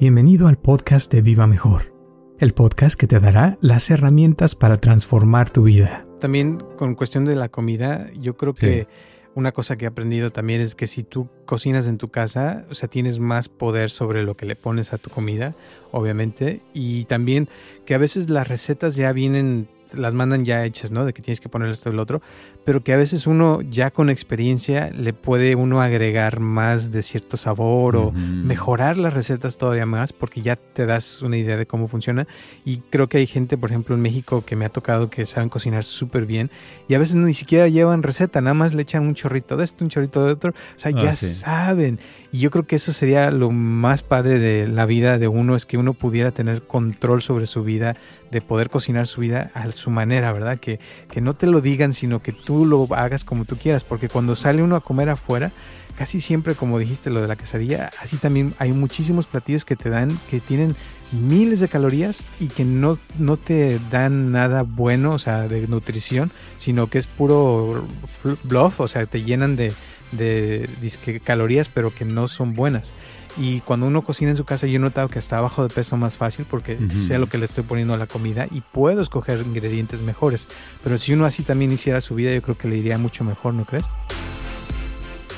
Bienvenido al podcast de Viva Mejor, el podcast que te dará las herramientas para transformar tu vida. También con cuestión de la comida, yo creo que una cosa que he aprendido también es que si tú cocinas en tu casa, o sea, tienes más poder sobre lo que le pones a tu comida, obviamente, y también que a veces las recetas ya vienen las mandan ya hechas, ¿no? De que tienes que poner esto y lo otro, pero que a veces uno ya con experiencia le puede uno agregar más de cierto sabor o mejorar las recetas todavía más porque ya te das una idea de cómo funciona y creo que hay gente, por ejemplo, en México que me ha tocado que saben cocinar súper bien y a veces ni siquiera llevan receta, nada más le echan un chorrito de esto, un chorrito de otro, o sea, ya ah, saben. Y yo creo que eso sería lo más padre de la vida de uno, es que uno pudiera tener control sobre su vida, de poder cocinar su vida a su manera, ¿verdad? Que, que no te lo digan, sino que tú lo hagas como tú quieras, porque cuando sale uno a comer afuera, casi siempre, como dijiste, lo de la quesadilla, así también hay muchísimos platillos que te dan, que tienen miles de calorías y que no, no te dan nada bueno, o sea, de nutrición, sino que es puro bluff, o sea, te llenan de, de calorías, pero que no son buenas. Y cuando uno cocina en su casa, yo he notado que está bajo de peso más fácil porque sé lo que le estoy poniendo a la comida y puedo escoger ingredientes mejores. Pero si uno así también hiciera su vida, yo creo que le iría mucho mejor, ¿no crees?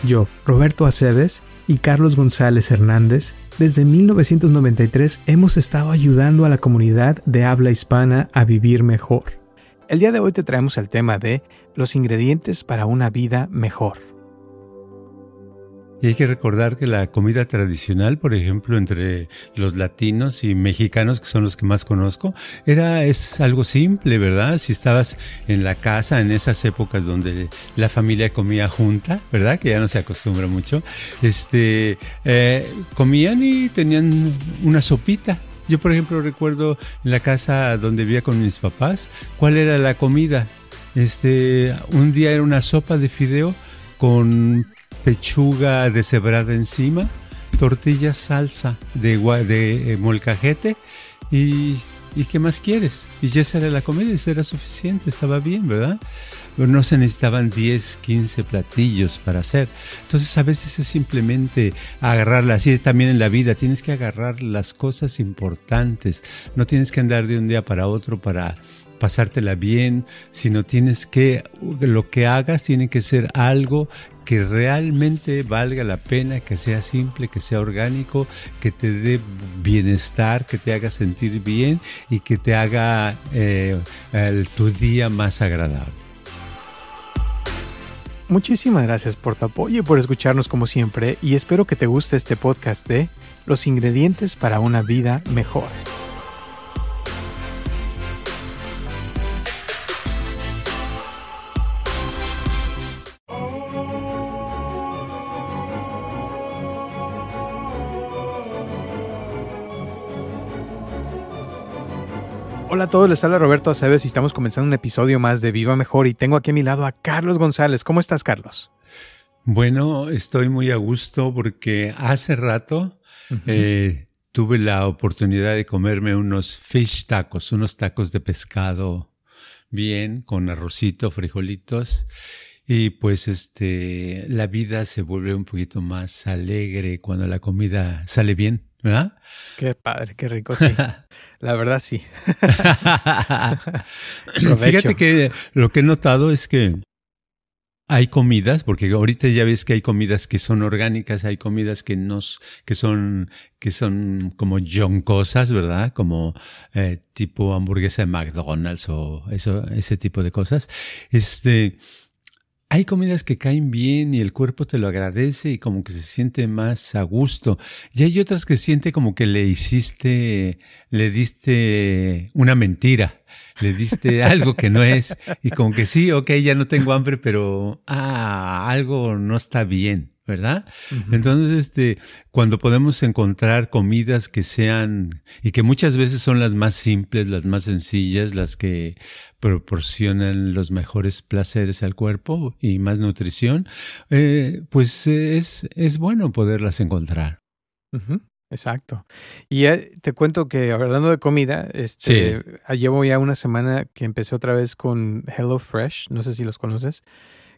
Yo, Roberto Aceves y Carlos González Hernández, desde 1993 hemos estado ayudando a la comunidad de habla hispana a vivir mejor. El día de hoy te traemos el tema de los ingredientes para una vida mejor. Y hay que recordar que la comida tradicional, por ejemplo, entre los latinos y mexicanos, que son los que más conozco, era es algo simple, ¿verdad? Si estabas en la casa en esas épocas donde la familia comía junta, ¿verdad? Que ya no se acostumbra mucho, este, eh, comían y tenían una sopita, yo, por ejemplo, recuerdo en la casa donde vivía con mis papás, ¿cuál era la comida? Este, un día era una sopa de fideo con pechuga deshebrada encima, tortilla salsa de, de eh, molcajete y, y, ¿qué más quieres? Y ya esa era la comida, eso era suficiente, estaba bien, ¿verdad? no se necesitaban 10, 15 platillos para hacer. Entonces a veces es simplemente agarrarla, así también en la vida, tienes que agarrar las cosas importantes, no tienes que andar de un día para otro para pasártela bien, sino tienes que, lo que hagas tiene que ser algo que realmente valga la pena, que sea simple, que sea orgánico, que te dé bienestar, que te haga sentir bien y que te haga eh, tu día más agradable. Muchísimas gracias por tu apoyo y por escucharnos como siempre y espero que te guste este podcast de Los ingredientes para una vida mejor. Hola a todos, les habla Roberto Aceves y estamos comenzando un episodio más de Viva Mejor y tengo aquí a mi lado a Carlos González. ¿Cómo estás, Carlos? Bueno, estoy muy a gusto porque hace rato eh, tuve la oportunidad de comerme unos fish tacos, unos tacos de pescado bien, con arrocito, frijolitos. Y pues este, la vida se vuelve un poquito más alegre cuando la comida sale bien. ¿Verdad? Qué padre, qué rico, sí. La verdad, sí. Fíjate que lo que he notado es que hay comidas, porque ahorita ya ves que hay comidas que son orgánicas, hay comidas que no, que son, que son como cosas, ¿verdad? Como eh, tipo hamburguesa de McDonald's o eso, ese tipo de cosas. Este, hay comidas que caen bien y el cuerpo te lo agradece y como que se siente más a gusto. Y hay otras que siente como que le hiciste, le diste una mentira, le diste algo que no es y como que sí, ok, ya no tengo hambre, pero ah, algo no está bien. ¿Verdad? Entonces, este, cuando podemos encontrar comidas que sean, y que muchas veces son las más simples, las más sencillas, las que proporcionan los mejores placeres al cuerpo y más nutrición, eh, pues es, es bueno poderlas encontrar. Exacto. Y te cuento que hablando de comida, este, llevo ya una semana que empecé otra vez con Hello Fresh, no sé si los conoces.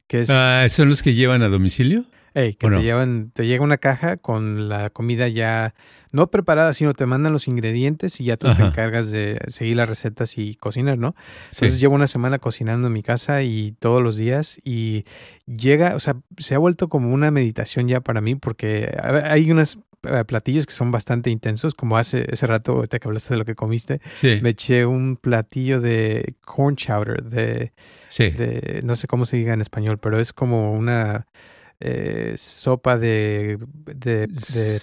Que es, ah, ¿Son los que llevan a domicilio? Que te llevan, te llega una caja con la comida ya no preparada, sino te mandan los ingredientes y ya tú te encargas de seguir las recetas y cocinar, ¿no? Entonces llevo una semana cocinando en mi casa y todos los días y llega, o sea, se ha vuelto como una meditación ya para mí porque hay unos eh, platillos que son bastante intensos, como hace ese rato te que hablaste de lo que comiste, me eché un platillo de corn chowder, de, de, no sé cómo se diga en español, pero es como una eh, sopa de, de,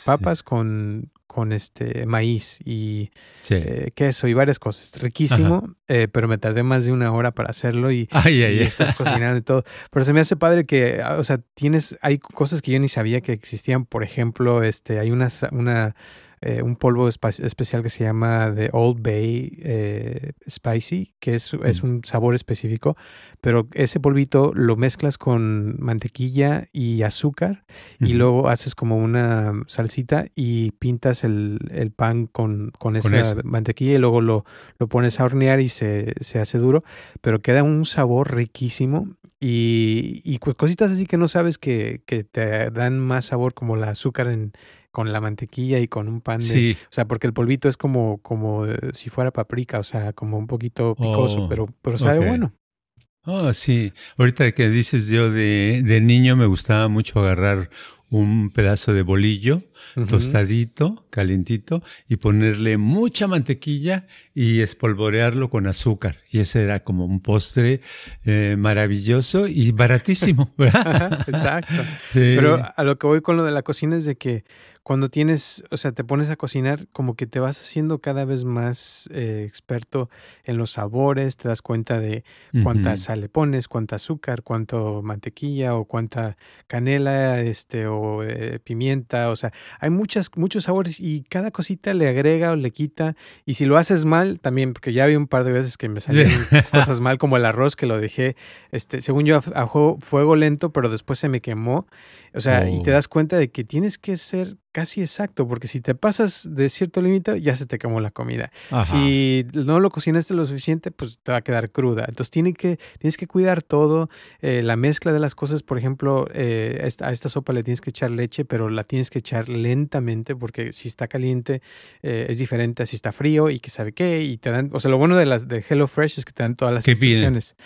papas con, con este maíz y eh, queso y varias cosas. Riquísimo, eh, pero me tardé más de una hora para hacerlo y, estás cocinando y todo. Pero se me hace padre que, ah, o sea, tienes, hay cosas que yo ni sabía que existían. Por ejemplo, este, hay una, una eh, un polvo especial que se llama The Old Bay eh, Spicy, que es, es, mm. un sabor específico, pero ese polvito lo mezclas con mantequilla y azúcar y luego haces como una salsita y pintas el, el pan con, con esa mantequilla y luego lo, lo pones a hornear y se, se hace duro, pero queda un sabor riquísimo y, y, cositas así que no sabes que, que, te dan más sabor como el azúcar en, con la mantequilla y con un pan de, sí. o sea, porque el polvito es como como eh, si fuera paprika, o sea, como un poquito picoso, oh, pero pero sabe bueno. Oh, sí. Ahorita que dices yo de, de niño me gustaba mucho agarrar un pedazo de bolillo tostadito, calientito, y ponerle mucha mantequilla y espolvorearlo con azúcar. Y ese era como un postre eh, maravilloso y baratísimo, ¿verdad? Exacto. Pero a lo que voy con lo de la cocina es de que cuando tienes, o sea, te pones a cocinar, como que te vas haciendo cada vez más eh, experto en los sabores, te das cuenta de cuánta sal le pones, cuánta azúcar, cuánto mantequilla o cuánta canela, este, o eh, pimienta, o sea, hay muchas, muchos sabores y cada cosita le agrega o le quita, y si lo haces mal, también, porque ya vi un par de veces que me salieron cosas mal, como el arroz que lo dejé, este, según yo, a, fuego lento, pero después se me quemó, o sea, y te oh. das cuenta de que tienes que ser casi exacto, porque si te pasas de cierto límite, ya se te quemó la comida. Si no lo cocinaste lo suficiente, pues te va a quedar cruda. Entonces tiene que, tienes que cuidar todo, eh, la mezcla de las cosas, por ejemplo, eh, a esta sopa le tienes que echar leche, pero la tienes que echar lentamente, porque si está caliente eh, es diferente a si está frío y que sabe qué, y te dan, o sea, lo bueno de las de Hello Fresh es que te dan todas las instrucciones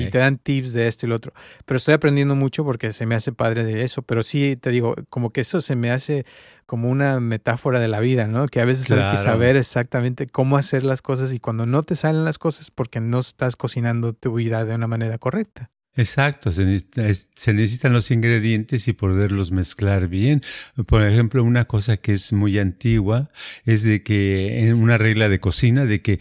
y te dan tips de esto y lo otro. Pero estoy aprendiendo mucho porque se me hace padre de eso, pero sí te digo, como que eso se me hace como una metáfora de la vida, ¿no? Que a veces hay que saber exactamente cómo hacer las cosas y cuando no te salen las cosas porque no estás cocinando tu vida de una manera correcta. Exacto, se, necesitan los ingredientes y poderlos mezclar bien. Por ejemplo, una cosa que es muy antigua es de que en una regla de cocina de que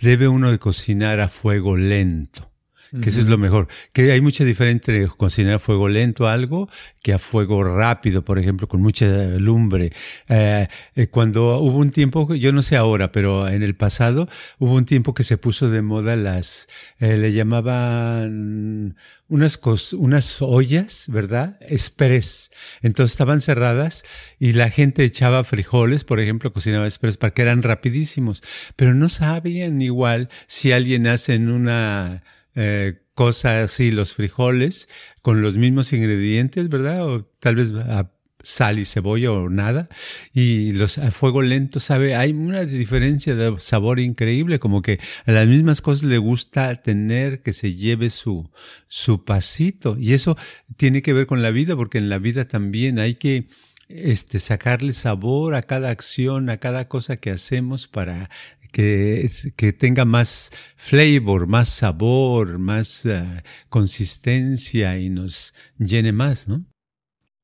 debe uno de cocinar a fuego lento que eso es lo mejor. Que hay mucha diferencia entre cocinar a fuego lento algo que a fuego rápido, por ejemplo, con mucha lumbre. Eh, eh, cuando hubo un tiempo, yo no sé ahora, pero en el pasado hubo un tiempo que se puso de moda las, eh, le llamaban unas, unas ollas, ¿verdad? Express. Entonces estaban cerradas y la gente echaba frijoles, por ejemplo, cocinaba express para que eran rapidísimos, pero no sabían igual si alguien hace en una eh, cosas así, los frijoles, con los mismos ingredientes, ¿verdad? O tal vez a sal y cebolla o nada. Y los a fuego lento, ¿sabe? Hay una diferencia de sabor increíble, como que a las mismas cosas le gusta tener que se lleve su, su pasito. Y eso tiene que ver con la vida, porque en la vida también hay que este, sacarle sabor a cada acción, a cada cosa que hacemos para que, que tenga más flavor, más sabor, más eh, consistencia y nos llene más, ¿no?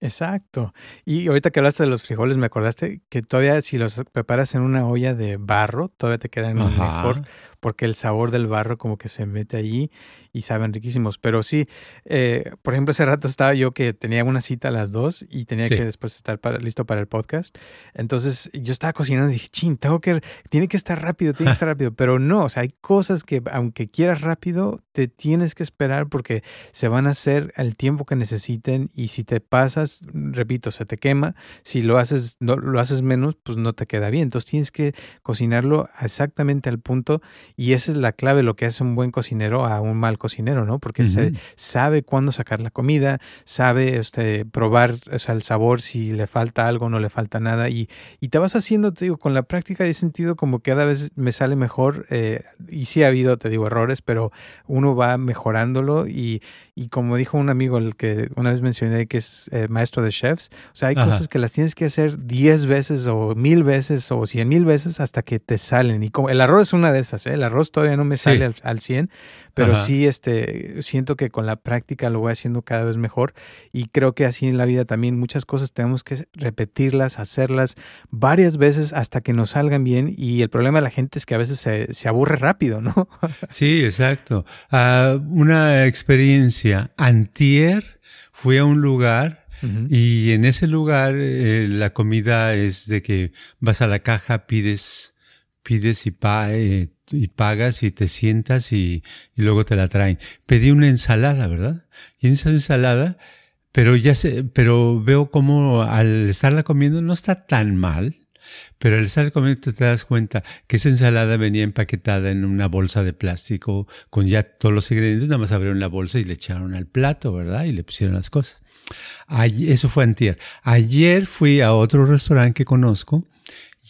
Exacto. Y ahorita que hablaste de los frijoles, me acordaste que todavía si los preparas en una olla de barro, todavía te quedan mejor porque el sabor del barro como que se mete allí y saben riquísimos. Pero sí, eh, por ejemplo, hace rato estaba yo que tenía una cita a las dos y tenía que después estar listo para el podcast. Entonces yo estaba cocinando y dije, ching, tengo que, tiene que estar rápido, tiene que estar rápido. Pero no, o sea, hay cosas que aunque quieras rápido, te tienes que esperar porque se van a hacer al tiempo que necesiten y si te pasas, repito, se te quema. Si lo haces, no, lo haces menos, pues no te queda bien. Entonces tienes que cocinarlo exactamente al punto Y esa es la clave, lo que hace un buen cocinero a un mal cocinero, ¿no? Porque se sabe cuándo sacar la comida, sabe este, probar o sea, el sabor, si le falta algo, no le falta nada. Y, y te vas haciendo, te digo, con la práctica he sentido como cada vez me sale mejor. Eh, y sí ha habido, te digo, errores, pero uno va mejorándolo. Y, y como dijo un amigo, el que una vez mencioné que es eh, maestro de chefs, o sea, hay cosas que las tienes que hacer diez veces o mil veces o cien mil veces hasta que te salen. Y como el arroz es una de esas, ¿eh? el arroz todavía no me sale al, al 100, pero sí este, siento que con la práctica lo voy haciendo cada vez mejor y creo que así en la vida también muchas cosas tenemos que repetirlas, hacerlas varias veces hasta que nos salgan bien y el problema de la gente es que a veces se, se aburre rápido, ¿no? sí, exacto. Uh, una experiencia antier fui a un lugar y en ese lugar eh, la comida es de que vas a la caja, pides, pides y, pa, eh, y pagas y te sientas y, y, luego te la traen. Pedí una ensalada, ¿verdad? Y esa ensalada, pero ya sé, pero veo como al estarla comiendo no está tan mal, pero al estar comiendo te das cuenta que esa ensalada venía empaquetada en una bolsa de plástico con ya todos los ingredientes, nada más abrieron la bolsa y le echaron al plato, ¿verdad? Y le pusieron las cosas. eso fue antier. Ayer fui a otro restaurante que conozco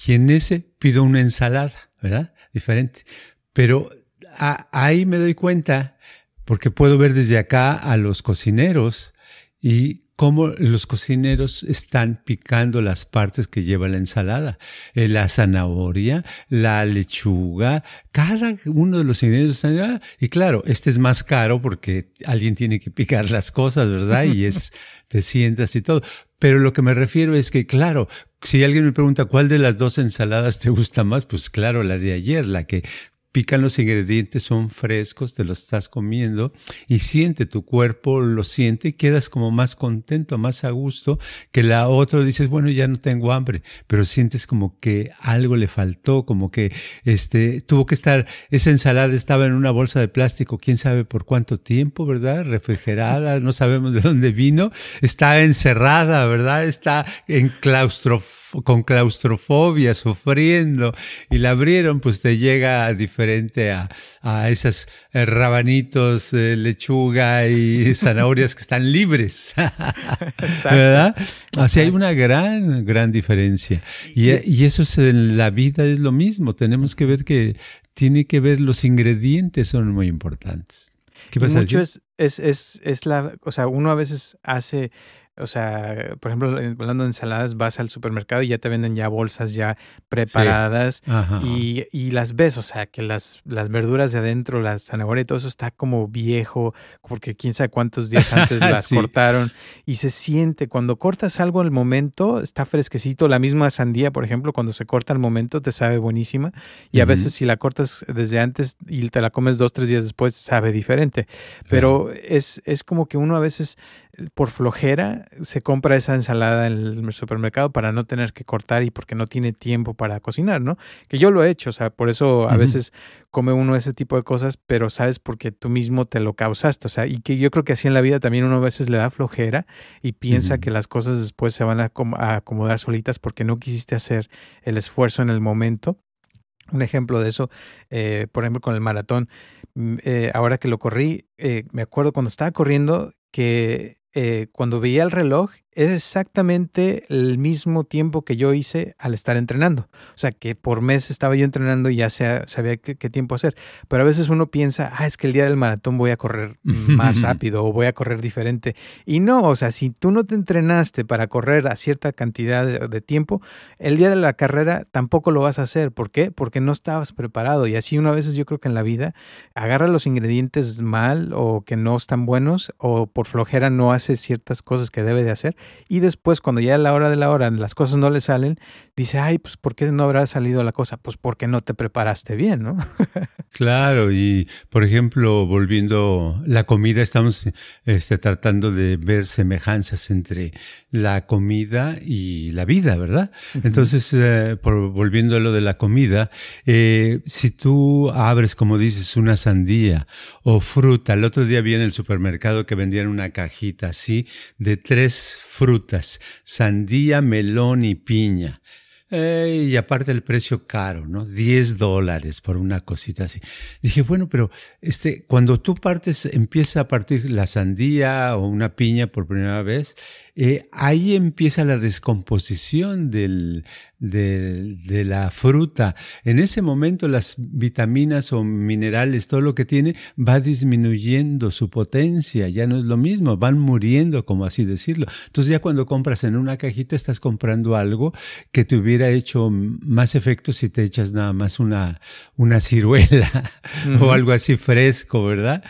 y en ese pido una ensalada, ¿verdad? Diferente. Pero ahí me doy cuenta, porque puedo ver desde acá a los cocineros y cómo los cocineros están picando las partes que lleva la ensalada. Eh, la zanahoria, la lechuga, cada uno de los ingredientes están... Ah, y claro, este es más caro porque alguien tiene que picar las cosas, ¿verdad? Y es, te sientas y todo. Pero lo que me refiero es que, claro, si alguien me pregunta cuál de las dos ensaladas te gusta más, pues claro, la de ayer, la que pican los ingredientes, son frescos, te los estás comiendo y siente, tu cuerpo lo siente y quedas como más contento, más a gusto que la otra dices, bueno, ya no tengo hambre, pero sientes como que algo le faltó, como que este, tuvo que estar, esa ensalada estaba en una bolsa de plástico, quién sabe por cuánto tiempo, ¿verdad? Refrigerada, no sabemos de dónde vino, está encerrada, ¿verdad? Está en claustrofobia con claustrofobia, sufriendo, y la abrieron, pues te llega diferente a, a esos eh, rabanitos, eh, lechuga y zanahorias que están libres. ¿Verdad? Así hay una gran, gran diferencia. Y, y eso es en la vida es lo mismo. Tenemos que ver que tiene que ver los ingredientes son muy importantes. ¿Qué pasa? Mucho es, es, es, es la, o sea, uno a veces hace o sea, por ejemplo, hablando de ensaladas, vas al supermercado y ya te venden ya bolsas ya preparadas y, y, las ves, o sea, que las, las verduras de adentro, la zanahoria y todo eso está como viejo, porque quién sabe cuántos días antes las cortaron y se siente, cuando cortas algo al momento, está fresquecito, la misma sandía, por ejemplo, cuando se corta al momento te sabe buenísima y a veces si la cortas desde antes y te la comes dos, tres días después, sabe diferente, pero es, es como que uno a veces por flojera se compra esa ensalada en el supermercado para no tener que cortar y porque no tiene tiempo para cocinar, ¿no? Que yo lo he hecho, o sea, por eso a veces come uno ese tipo de cosas, pero sabes porque tú mismo te lo causaste, o sea, y que yo creo que así en la vida también uno a veces le da flojera y piensa que las cosas después se van a, acomodar solitas porque no quisiste hacer el esfuerzo en el momento. Un ejemplo de eso, eh, por ejemplo, con el maratón, mm, eh, ahora que lo corrí, eh, me acuerdo cuando estaba corriendo que eh, cuando veía el reloj es exactamente el mismo tiempo que yo hice al estar entrenando. O sea, que por mes estaba yo entrenando y ya sabía qué, tiempo hacer. Pero a veces uno piensa, ah, es que el día del maratón voy a correr más rápido o voy a correr diferente. Y no, o sea, si tú no te entrenaste para correr a cierta cantidad de, tiempo, el día de la carrera tampoco lo vas a hacer. ¿Por qué? Porque no estabas preparado. Y así una veces yo creo que en la vida agarra los ingredientes mal o que no están buenos o por flojera no hace ciertas cosas que debe de hacer y después cuando ya a la hora de la hora las cosas no le salen, dice, ay, pues ¿por qué no habrá salido la cosa? Pues porque no te preparaste bien, ¿no? claro, y por ejemplo, volviendo la comida, estamos este, tratando de ver semejanzas entre la comida y la vida, ¿verdad? Entonces, eh, por, volviendo a lo de la comida, eh, si tú abres, como dices, una sandía o fruta, el otro día vi en el supermercado que vendían una cajita así de tres frutas, sandía, melón y piña. Eh, y aparte el precio caro, ¿no? 10 dólares por una cosita así. Dije, bueno, pero este, cuando tú partes, empieza a partir la sandía o una piña por primera vez, eh, ahí empieza la descomposición del, de, la fruta. En ese momento las vitaminas o minerales, todo lo que tiene, va disminuyendo su potencia, ya no es lo mismo, van muriendo, como así decirlo. Entonces ya cuando compras en una cajita estás comprando algo que te hubiera hecho más efecto si te echas nada más una, una ciruela o algo así fresco, ¿verdad?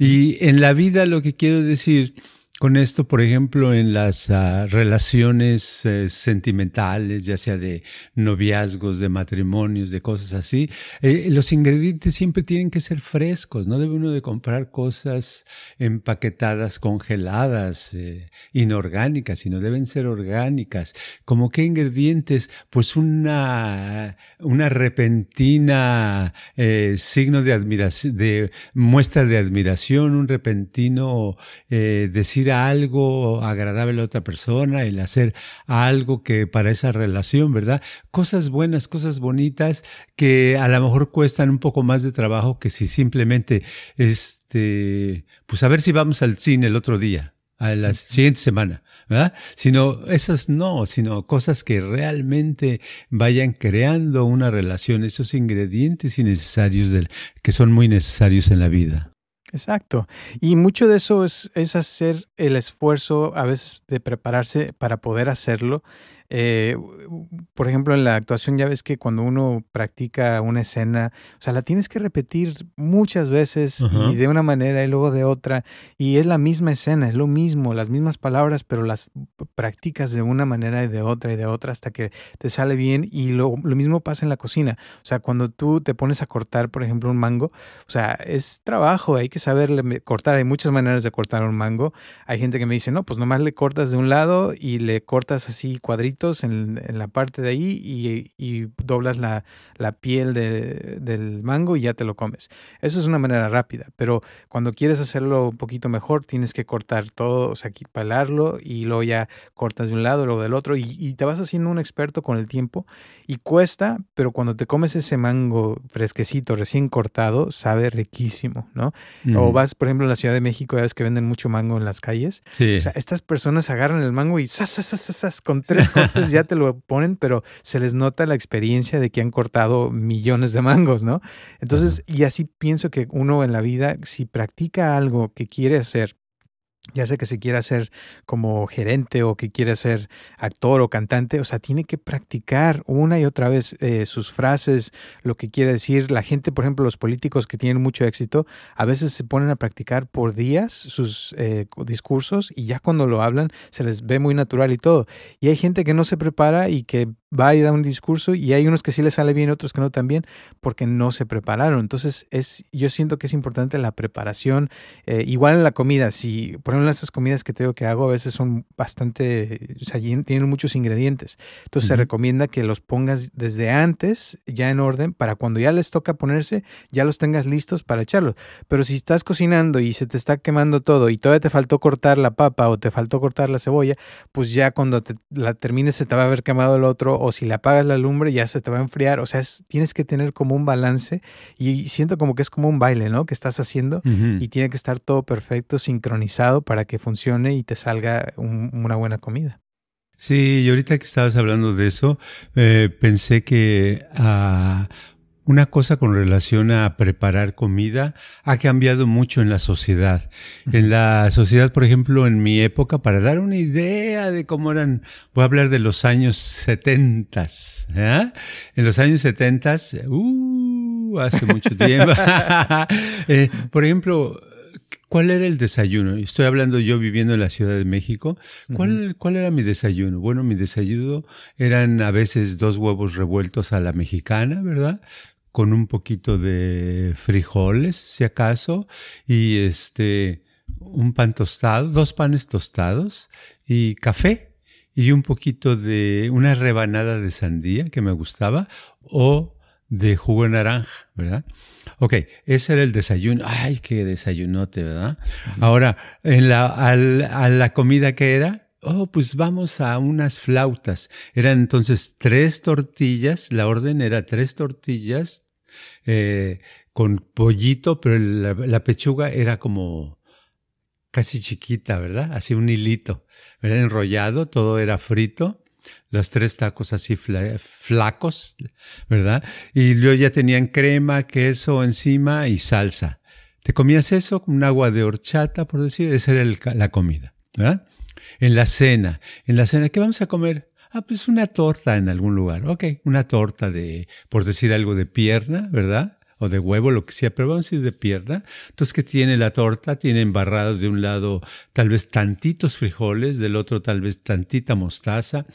Y en la vida lo que quiero decir con esto, por ejemplo, en las ah, relaciones eh, sentimentales, ya sea de noviazgos, de matrimonios, de cosas así, eh, los ingredientes siempre tienen que ser frescos, no debe uno de comprar cosas empaquetadas, congeladas, eh, inorgánicas, sino deben ser orgánicas. ¿Como qué ingredientes? Pues una, una repentina signo de admiración, de muestra de admiración, un repentino decir algo agradable a otra persona, el hacer algo que para esa relación, ¿verdad? Cosas buenas, cosas bonitas que a lo mejor cuestan un poco más de trabajo que si simplemente, este, pues a ver si vamos al cine el otro día a la siguiente semana, ¿verdad? Sino esas no, sino cosas que realmente vayan creando una relación, esos ingredientes innecesarios del, que son muy necesarios en la vida. Exacto. Y mucho de eso es, es hacer el esfuerzo a veces de prepararse para poder hacerlo eh, por ejemplo, en la actuación ya ves que cuando uno practica una escena, o sea, la tienes que repetir muchas veces y de una manera y luego de otra, y es la misma escena, es lo mismo, las mismas palabras, pero las practicas de una manera y de otra y de otra hasta que te sale bien y lo, lo mismo pasa en la cocina. O sea, cuando tú te pones a cortar, por ejemplo, un mango, o sea, es trabajo, hay que saberle cortar, hay muchas maneras de cortar un mango. Hay gente que me dice, no, pues nomás le cortas de un lado y le cortas así cuadritos en, la parte de ahí y, doblas la, piel del mango y ya te lo comes. Eso es una manera rápida, pero cuando quieres hacerlo un poquito mejor, tienes que cortar todo, o sea, pelarlo y luego ya cortas de un lado, luego del otro y, te vas haciendo un experto con el tiempo y cuesta, pero cuando te comes ese mango fresquecito, recién cortado, sabe riquísimo, ¿no? O vas, por ejemplo, a la Ciudad de México, ya ves que venden mucho mango en las calles. Sí. O sea, estas personas agarran el mango y ¡zas, zas, zas, zas! con tres ya te lo ponen, pero se les nota la experiencia de que han cortado millones de mangos, ¿no? Entonces, y así pienso que uno en la vida, si practica algo que quiere hacer ya sea que se quiera hacer como gerente o que quiera ser actor o cantante, o sea, tiene que practicar una y otra vez eh, sus frases, lo que quiere decir. La gente, por ejemplo, los políticos que tienen mucho éxito, a veces se ponen a practicar por días sus eh, discursos y ya cuando lo hablan se les ve muy natural y todo. Y hay gente que no se prepara y que va y da un discurso y hay unos que sí les sale bien, otros que no tan bien, porque no se prepararon. Entonces, es, yo siento que es importante la preparación. Eh, igual en la comida, si por ejemplo esas comidas que tengo que hago a veces son bastante, o sea, tienen muchos ingredientes. Entonces se recomienda que los pongas desde antes, ya en orden, para cuando ya les toca ponerse, ya los tengas listos para echarlos. Pero si estás cocinando y se te está quemando todo y todavía te faltó cortar la papa o te faltó cortar la cebolla, pues ya cuando te, la termines se te va a haber quemado el otro o si le apagas la lumbre ya se te va a enfriar. O sea, tienes que tener como un balance y siento como que es como un baile, ¿no? Que estás haciendo y tiene que estar todo perfecto, sincronizado para que funcione y te salga una buena comida. Sí, y ahorita que estabas hablando de eso, eh, pensé que ah, una cosa con relación a preparar comida ha cambiado mucho en la sociedad. En la sociedad, por ejemplo, en mi época, para dar una idea de cómo eran, voy a hablar de los años 70. ¿eh? En los años 70, uh, hace mucho tiempo. Eh, por ejemplo, ¿Cuál era el desayuno? Estoy hablando yo viviendo en la Ciudad de México. ¿Cuál, ¿Cuál, era mi desayuno? Bueno, mi desayuno eran a veces dos huevos revueltos a la mexicana, ¿verdad? con un poquito de frijoles, si acaso, y este, un pan tostado, dos panes tostados y café y un poquito de una rebanada de sandía que me gustaba o de jugo de naranja, ¿verdad? Ok, ese era el desayuno. Ay, qué desayunote, ¿verdad? Ahora, en la, a la comida que era, oh, pues vamos a unas flautas. Eran entonces tres tortillas, la orden era tres tortillas eh, con pollito, pero la, pechuga era como casi chiquita, ¿verdad? Así un hilito, ¿verdad? Enrollado, todo era frito los tres tacos así flacos, ¿verdad? Y luego ya tenían crema, queso encima y salsa. Te comías eso con un agua de horchata, por decir, esa era la comida, ¿verdad? En la cena, en la cena, ¿qué vamos a comer? Ah, pues una torta en algún lugar. Ok, una torta de, por decir algo, de pierna, ¿verdad? O de huevo, lo que sea, pero vamos a ir de pierna. Entonces, ¿qué tiene la torta? Tiene embarrados de un lado tal vez tantitos frijoles, del otro tal vez tantita mostaza,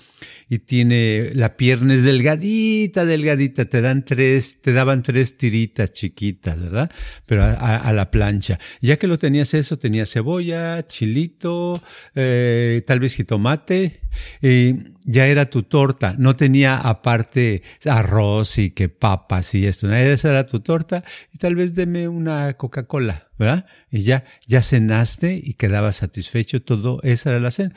y tiene, la pierna es delgadita, delgadita, te dan tres, te daban tres tiritas chiquitas, ¿verdad? Pero a, la plancha. Ya que lo tenías eso, tenía cebolla, chilito, eh, tal vez jitomate, y ya era tu torta, no tenía aparte arroz y que papas y esto, esa era tu torta y tal vez deme una Coca-Cola, ¿verdad? Y ya, ya cenaste y quedabas satisfecho, todo, esa era la cena.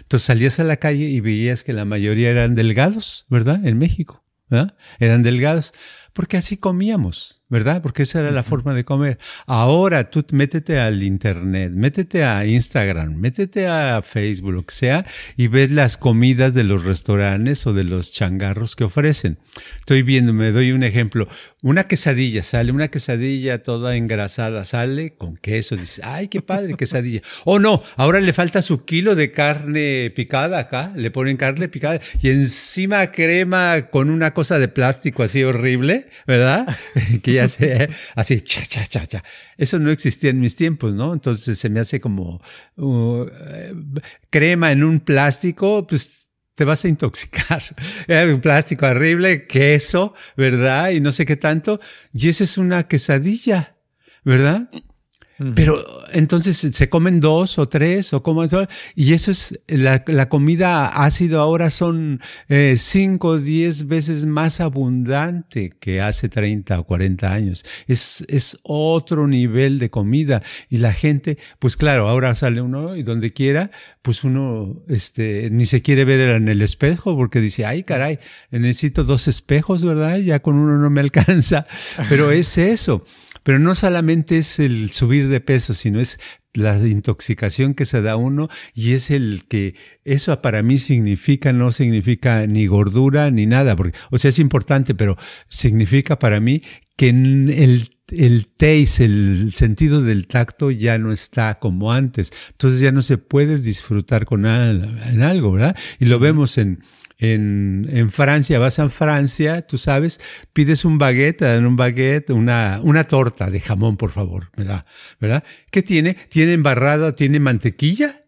Entonces salías a la calle y veías que la mayoría eran delgados, ¿verdad? En México, ¿verdad? Eran delgados, porque así comíamos. ¿Verdad? Porque esa era la forma de comer. Ahora tú métete al internet, métete a Instagram, métete a Facebook, lo que sea, y ves las comidas de los restaurantes o de los changarros que ofrecen. Estoy viendo, me doy un ejemplo. Una quesadilla, sale una quesadilla toda engrasada, sale con queso, dice, ay, qué padre, quesadilla. O oh, no, ahora le falta su kilo de carne picada acá, le ponen carne picada y encima crema con una cosa de plástico así horrible, ¿verdad? que ya así, cha, cha, cha, cha. Eso no existía en mis tiempos, ¿no? Entonces se me hace como uh, crema en un plástico, pues te vas a intoxicar. un plástico horrible, queso, ¿verdad? Y no sé qué tanto. Y esa es una quesadilla, ¿verdad? Pero entonces se comen dos o tres o como y eso es la, la comida ácido ahora son eh, cinco o diez veces más abundante que hace 30 o 40 años. Es, es otro nivel de comida y la gente, pues claro, ahora sale uno y donde quiera, pues uno este, ni se quiere ver en el espejo porque dice, ay caray, necesito dos espejos, ¿verdad? Ya con uno no me alcanza. Pero es eso. Pero no solamente es el subir de peso, sino es la intoxicación que se da uno y es el que eso para mí significa, no significa ni gordura ni nada, porque, o sea, es importante, pero significa para mí que el, el taste, el sentido del tacto ya no está como antes. Entonces ya no se puede disfrutar con en algo, ¿verdad? Y lo vemos en, en, en, Francia, vas a Francia, tú sabes, pides un baguette, dan un baguette, una, una torta de jamón, por favor, ¿verdad? ¿verdad? ¿Qué tiene? Tiene embarrada, tiene mantequilla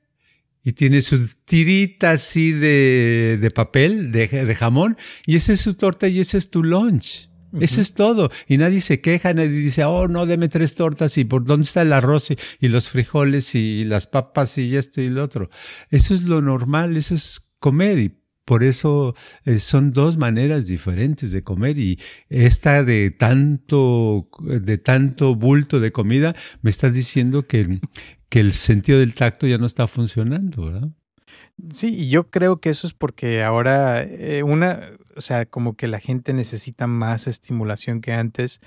y tiene su tirita así de, de papel, de, de, jamón, y esa es su torta y ese es tu lunch. Eso es todo. Y nadie se queja, nadie dice, oh, no, deme tres tortas y por dónde está el arroz y, y los frijoles y las papas y esto y lo otro. Eso es lo normal, eso es comer y por eso eh, son dos maneras diferentes de comer y esta de tanto, de tanto bulto de comida me está diciendo que, que el sentido del tacto ya no está funcionando, ¿verdad? Sí, y yo creo que eso es porque ahora eh, una, o sea, como que la gente necesita más estimulación que antes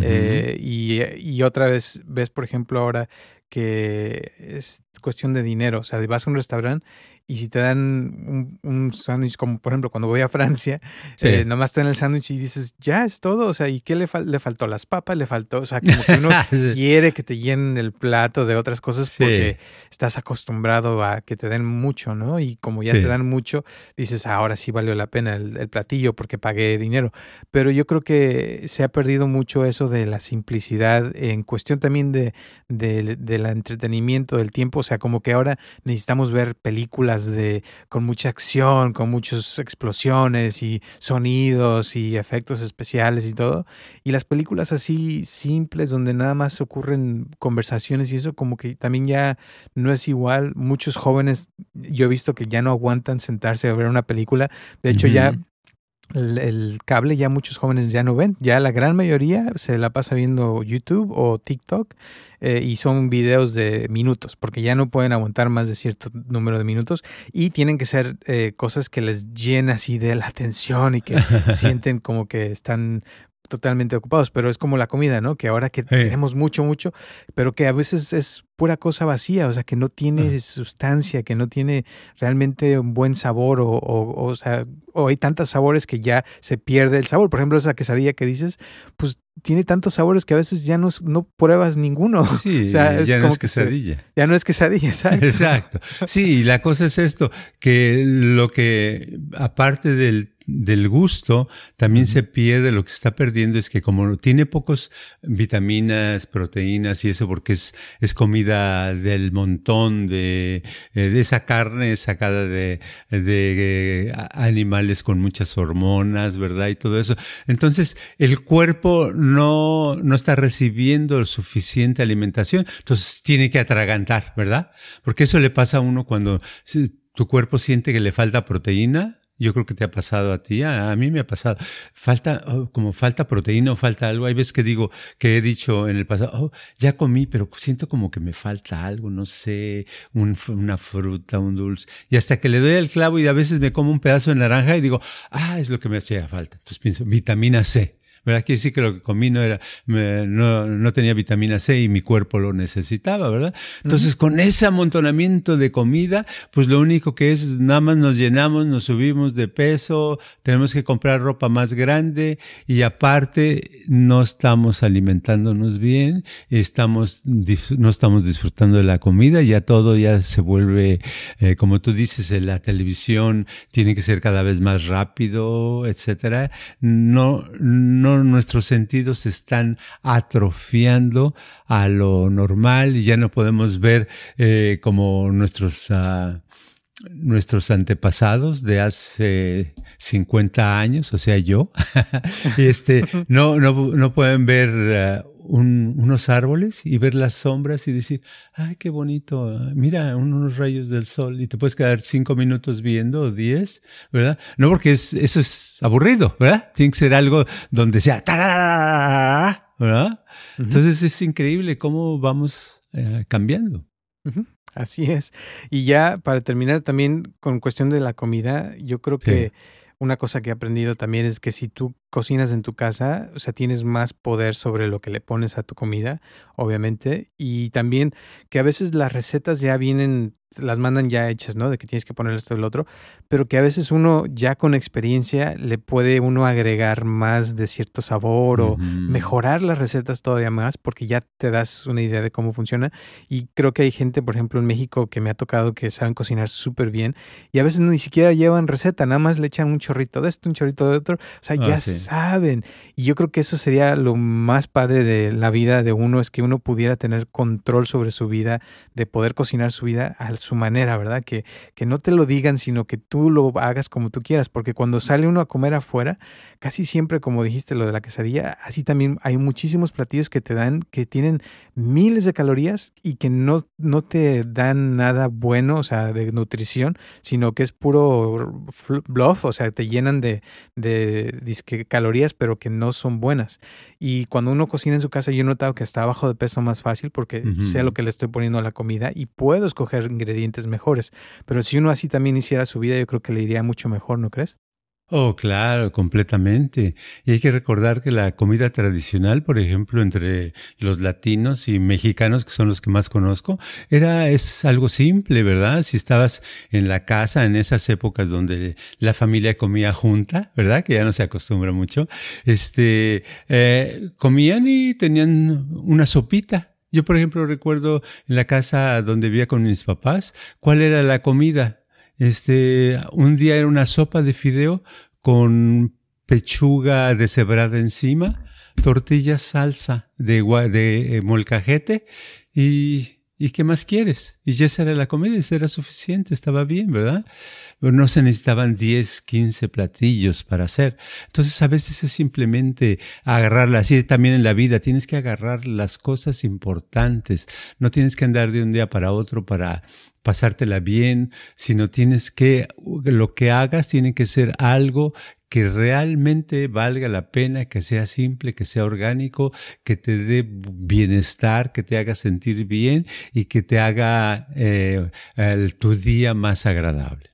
eh, y, y, otra vez ves, por ejemplo, ahora que es cuestión de dinero, o sea, vas a un restaurante y si te dan un, un sándwich, como por ejemplo cuando voy a Francia, eh, nomás te dan el sándwich y dices, ya es todo, o sea, ¿y qué le, le faltó? Las papas, le faltó, o sea, como que uno quiere que te llenen el plato de otras cosas porque estás acostumbrado a que te den mucho, ¿no? Y como ya te dan mucho, dices, ahora sí valió la pena el, platillo porque pagué dinero. Pero yo creo que se ha perdido mucho eso de la simplicidad en cuestión también de, de, del entretenimiento, del tiempo, o sea, como que ahora necesitamos ver películas de con mucha acción, con muchas explosiones y sonidos y efectos especiales y todo. Y las películas así simples donde nada más ocurren conversaciones y eso como que también ya no es igual. Muchos jóvenes yo he visto que ya no aguantan sentarse a ver una película. De hecho ya el, cable ya muchos jóvenes ya no ven. Ya la gran mayoría se la pasa viendo YouTube o TikTok eh, y son videos de minutos, porque ya no pueden aguantar más de cierto número de minutos y tienen que ser eh, cosas que les llenan así de la atención y que sienten como que están totalmente ocupados, pero es como la comida, ¿no? Que ahora que tenemos mucho, mucho, pero que a veces es pura cosa vacía, o sea, que no tiene sustancia, que no tiene realmente un buen sabor, o, o, o, sea, o hay tantos sabores que ya se pierde el sabor. Por ejemplo, esa quesadilla que dices, pues tiene tantos sabores que a veces ya no, no pruebas ninguno. Sí, ya no es quesadilla. ya no es quesadilla, exacto. Exacto. Sí, la cosa es esto, que lo que, aparte del del gusto, también se pierde, lo que se está perdiendo es que como tiene pocos vitaminas, proteínas y eso, porque es, es comida del montón de, eh, de esa carne sacada de, de, eh, animales con muchas hormonas, ¿verdad? Y todo eso. Entonces, el cuerpo no, no está recibiendo suficiente alimentación, entonces tiene que atragantar, ¿verdad? Porque eso le pasa a uno cuando tu cuerpo siente que le falta proteína, yo creo que te ha pasado a ti, a, mí me ha pasado. Falta, oh, como falta proteína o falta algo. Hay veces que digo, que he dicho en el pasado, oh, ya comí, pero siento como que me falta algo, no sé, una fruta, un dulce. Y hasta que le doy el clavo y a veces me como un pedazo de naranja y digo, ah, es lo que me hacía falta. Entonces pienso, vitamina C. ¿verdad? Quiere decir que lo que comí no era, no, no tenía vitamina C y mi cuerpo lo necesitaba, ¿verdad? Entonces, con ese amontonamiento de comida, pues lo único que es, nada más nos llenamos, nos subimos de peso, tenemos que comprar ropa más grande y aparte no estamos alimentándonos bien, estamos, no estamos disfrutando de la comida, ya todo ya se vuelve, eh, como tú dices, la televisión tiene que ser cada vez más rápido, etcétera. No, no nuestros sentidos se están atrofiando a lo normal y ya no podemos ver eh, como nuestros, uh, nuestros antepasados de hace 50 años, o sea, yo, este, no, no, no pueden ver uh, unos árboles y ver las sombras y decir, ay, qué bonito, mira unos rayos del sol y te puedes quedar cinco minutos viendo o diez, ¿verdad? No porque es, eso es aburrido, ¿verdad? Tiene que ser algo donde sea, ¿verdad? Entonces es increíble cómo vamos eh, cambiando. Así es. Y ya para terminar también con cuestión de la comida, yo creo que una cosa que he aprendido también es que si tú cocinas en tu casa, o sea, tienes más poder sobre lo que le pones a tu comida, obviamente, y también que a veces las recetas ya vienen las mandan ya hechas, ¿no? De que tienes que poner esto y lo otro, pero que a veces uno ya con experiencia le puede uno agregar más de cierto sabor o mejorar las recetas todavía más porque ya te das una idea de cómo funciona. Y creo que hay gente, por ejemplo, en México que me ha tocado que saben cocinar súper bien y a veces ni siquiera llevan receta, nada más le echan un chorrito de esto, un chorrito de otro, o sea, ah, ya saben. Y yo creo que eso sería lo más padre de la vida de uno, es que uno pudiera tener control sobre su vida, de poder cocinar su vida al su manera, ¿verdad? Que, que no te lo digan, sino que tú lo hagas como tú quieras, porque cuando sale uno a comer afuera, casi siempre, como dijiste, lo de la quesadilla, así también hay muchísimos platillos que te dan, que tienen miles de calorías y que no, no te dan nada bueno, o sea, de nutrición, sino que es puro bluff, o sea, te llenan de, de calorías, pero que no son buenas. Y cuando uno cocina en su casa, yo he notado que está abajo de peso más fácil porque sé lo que le estoy poniendo a la comida y puedo escoger ingredientes mejores. Pero si uno así también hiciera su vida, yo creo que le iría mucho mejor, ¿no crees? Oh, claro, completamente. Y hay que recordar que la comida tradicional, por ejemplo, entre los latinos y mexicanos, que son los que más conozco, era, es algo simple, ¿verdad? Si estabas en la casa en esas épocas donde la familia comía junta, ¿verdad? Que ya no se acostumbra mucho, este, eh, comían y tenían una sopita. Yo, por ejemplo, recuerdo en la casa donde vivía con mis papás, ¿cuál era la comida? Este, un día era una sopa de fideo con pechuga deshebrada encima, tortilla salsa de, de eh, molcajete y, y ¿qué más quieres? Y ya esa era la comida, esa era suficiente, estaba bien, ¿verdad? no se necesitaban 10, 15 platillos para hacer. Entonces a veces es simplemente agarrarla, así también en la vida, tienes que agarrar las cosas importantes, no tienes que andar de un día para otro para pasártela bien, sino tienes que, lo que hagas tiene que ser algo que realmente valga la pena, que sea simple, que sea orgánico, que te dé bienestar, que te haga sentir bien y que te haga eh, tu día más agradable.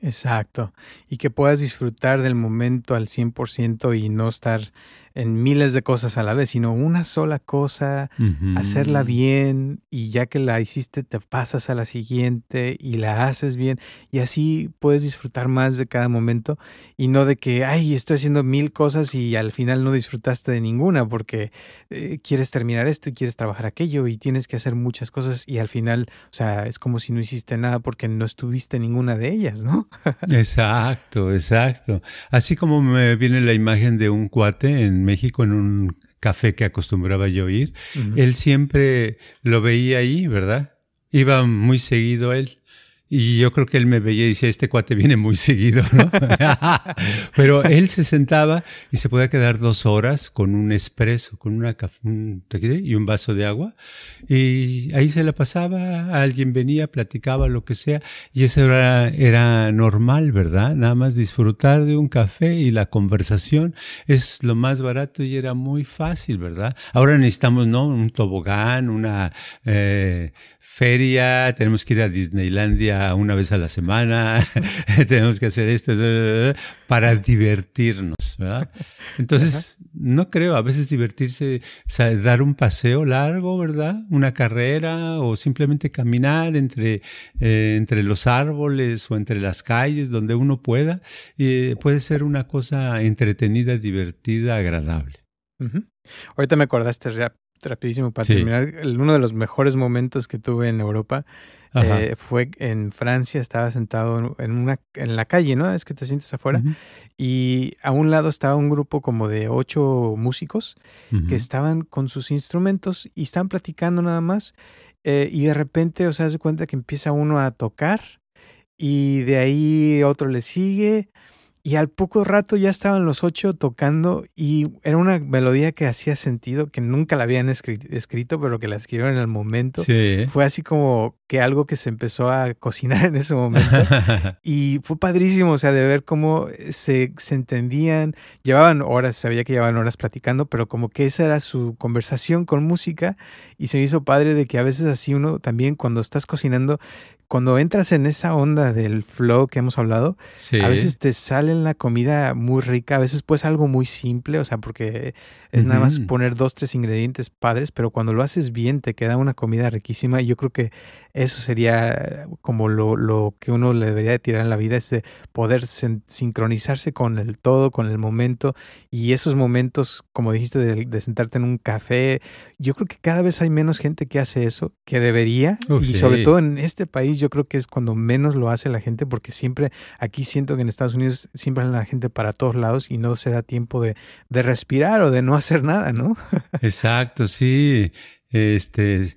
Exacto. Y que puedas disfrutar del momento al 100% y no estar en miles de cosas a la vez, sino una sola cosa, hacerla bien y ya que la hiciste te pasas a la siguiente y la haces bien y así puedes disfrutar más de cada momento y no de que, ay, estoy haciendo mil cosas y al final no disfrutaste de ninguna porque eh, quieres terminar esto y quieres trabajar aquello y tienes que hacer muchas cosas y al final, o sea, es como si no hiciste nada porque no estuviste en ninguna de ellas, ¿no? exacto, exacto. Así como me viene la imagen de un cuate en México en un café que acostumbraba yo ir, él siempre lo veía ahí, ¿verdad? Iba muy seguido él. Y yo creo que él me veía y decía, este cuate viene muy seguido, ¿no? Pero él se sentaba y se podía quedar dos horas con un espresso, con una un y un vaso de agua. Y ahí se la pasaba, alguien venía, platicaba, lo que sea. Y eso era, era normal, ¿verdad? Nada más disfrutar de un café y la conversación es lo más barato y era muy fácil, ¿verdad? Ahora necesitamos, ¿no? Un tobogán, una... Eh, feria, tenemos que ir a Disneylandia una vez a la semana, tenemos que hacer esto para divertirnos. ¿verdad? Entonces, no creo, a veces divertirse, dar un paseo largo, ¿verdad? Una carrera o simplemente caminar entre, eh, entre los árboles o entre las calles donde uno pueda, eh, puede ser una cosa entretenida, divertida, agradable. Ahorita me acordaste rapidísimo para terminar, uno de los mejores momentos que tuve en Europa eh, fue en Francia, estaba sentado en, una, en la calle, ¿no? Es que te sientes afuera. Y a un lado estaba un grupo como de ocho músicos que estaban con sus instrumentos y estaban platicando nada más. Eh, y de repente, o sea, se cuenta que empieza uno a tocar y de ahí otro le sigue y al poco rato ya estaban los ocho tocando y era una melodía que hacía sentido, que nunca la habían escrito, pero que la escribieron en el momento. Fue así como que algo que se empezó a cocinar en ese momento. y fue padrísimo, o sea, de ver cómo se, se entendían. Llevaban horas, sabía que llevaban horas platicando, pero como que esa era su conversación con música y se me hizo padre de que a veces así uno también cuando estás cocinando cuando entras en esa onda del flow que hemos hablado, a veces te sale la comida muy rica, a veces pues algo muy simple, o sea, porque es nada más poner dos, tres ingredientes padres, pero cuando lo haces bien te queda una comida riquísima y yo creo que eso sería como lo, lo que uno le debería de tirar en la vida, es de poder sincronizarse con el todo, con el momento y esos momentos, como dijiste, de, sentarte en un café, yo creo que cada vez hay menos gente que hace eso, que debería, y sobre todo en este país yo creo que es cuando menos lo hace la gente, porque siempre aquí siento que en Estados Unidos siempre la gente para todos lados y no se da tiempo de, de respirar o de no hacer nada, ¿no? Exacto, sí. Este,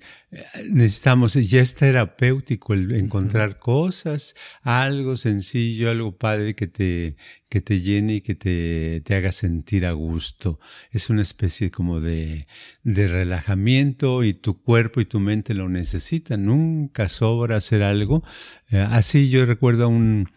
necesitamos, ya es terapéutico el encontrar cosas, algo sencillo, algo padre que te, que te llene y que te, te haga sentir a gusto. Es una especie como de, de relajamiento y tu cuerpo y tu mente lo necesitan. Nunca sobra hacer algo. Eh, así yo recuerdo un,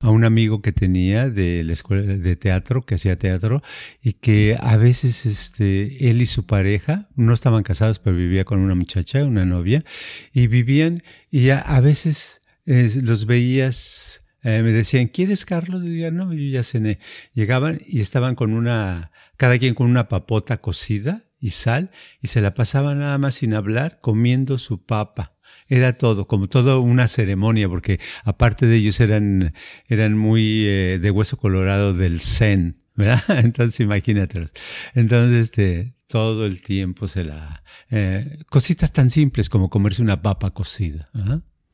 a un amigo que tenía de la escuela de teatro, que hacía teatro, y que a veces este, él y su pareja, no estaban casados, pero vivía con una muchacha, una novia, y vivían, y a, veces los veías, eh, me decían, ¿quieres Carlos? Y decía, no, yo ya cené. Llegaban y estaban con una, cada quien con una papota cocida y sal, y se la pasaban nada más sin hablar, comiendo su papa era todo, como toda una ceremonia, porque aparte de ellos eran, eran muy eh, de hueso colorado del zen, ¿verdad? Entonces imagínate. Entonces, este, todo el tiempo se la... Eh, cositas tan simples como comerse una papa cocida.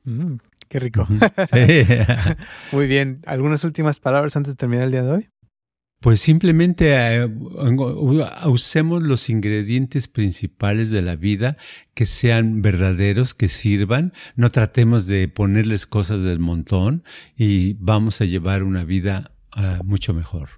Mm, qué rico. Muy bien. ¿Algunas últimas palabras antes de terminar el día de hoy? Pues simplemente eh, usemos los ingredientes principales de la vida que sean verdaderos, que sirvan, no tratemos de ponerles cosas del montón y vamos a llevar una vida ah, mucho mejor.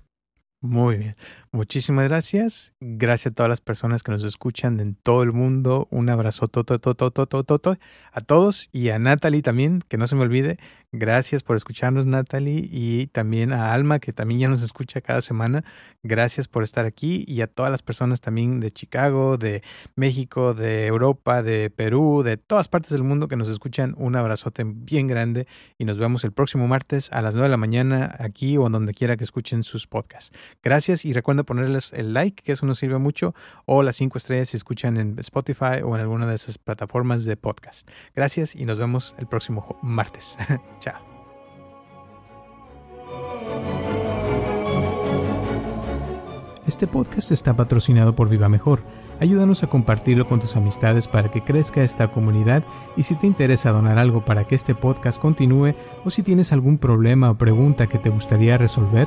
Muy bien. Muchísimas gracias. Gracias a todas las personas que nos escuchan en todo el mundo. Un abrazo a todos y a Natalie también, que no se me olvide. Gracias por escucharnos, Natalie, y también a Alma, que también ya nos escucha cada semana. Gracias por estar aquí y a todas las personas también de Chicago, de México, de Europa, de Perú, de todas partes del mundo que nos escuchan. Un abrazote bien grande y nos vemos el próximo martes a las 9 de la mañana aquí o donde quiera que escuchen sus podcasts. Gracias y recuerden ponerles el like, que eso nos sirve mucho, o las cinco estrellas si escuchan en Spotify o en alguna de esas plataformas de podcast. Gracias y nos vemos el próximo martes. Chao. Este podcast está patrocinado por Viva Mejor. Ayúdanos a compartirlo con tus amistades para que crezca esta comunidad y si te interesa donar algo para que este podcast continúe o si tienes algún problema o pregunta que te gustaría resolver,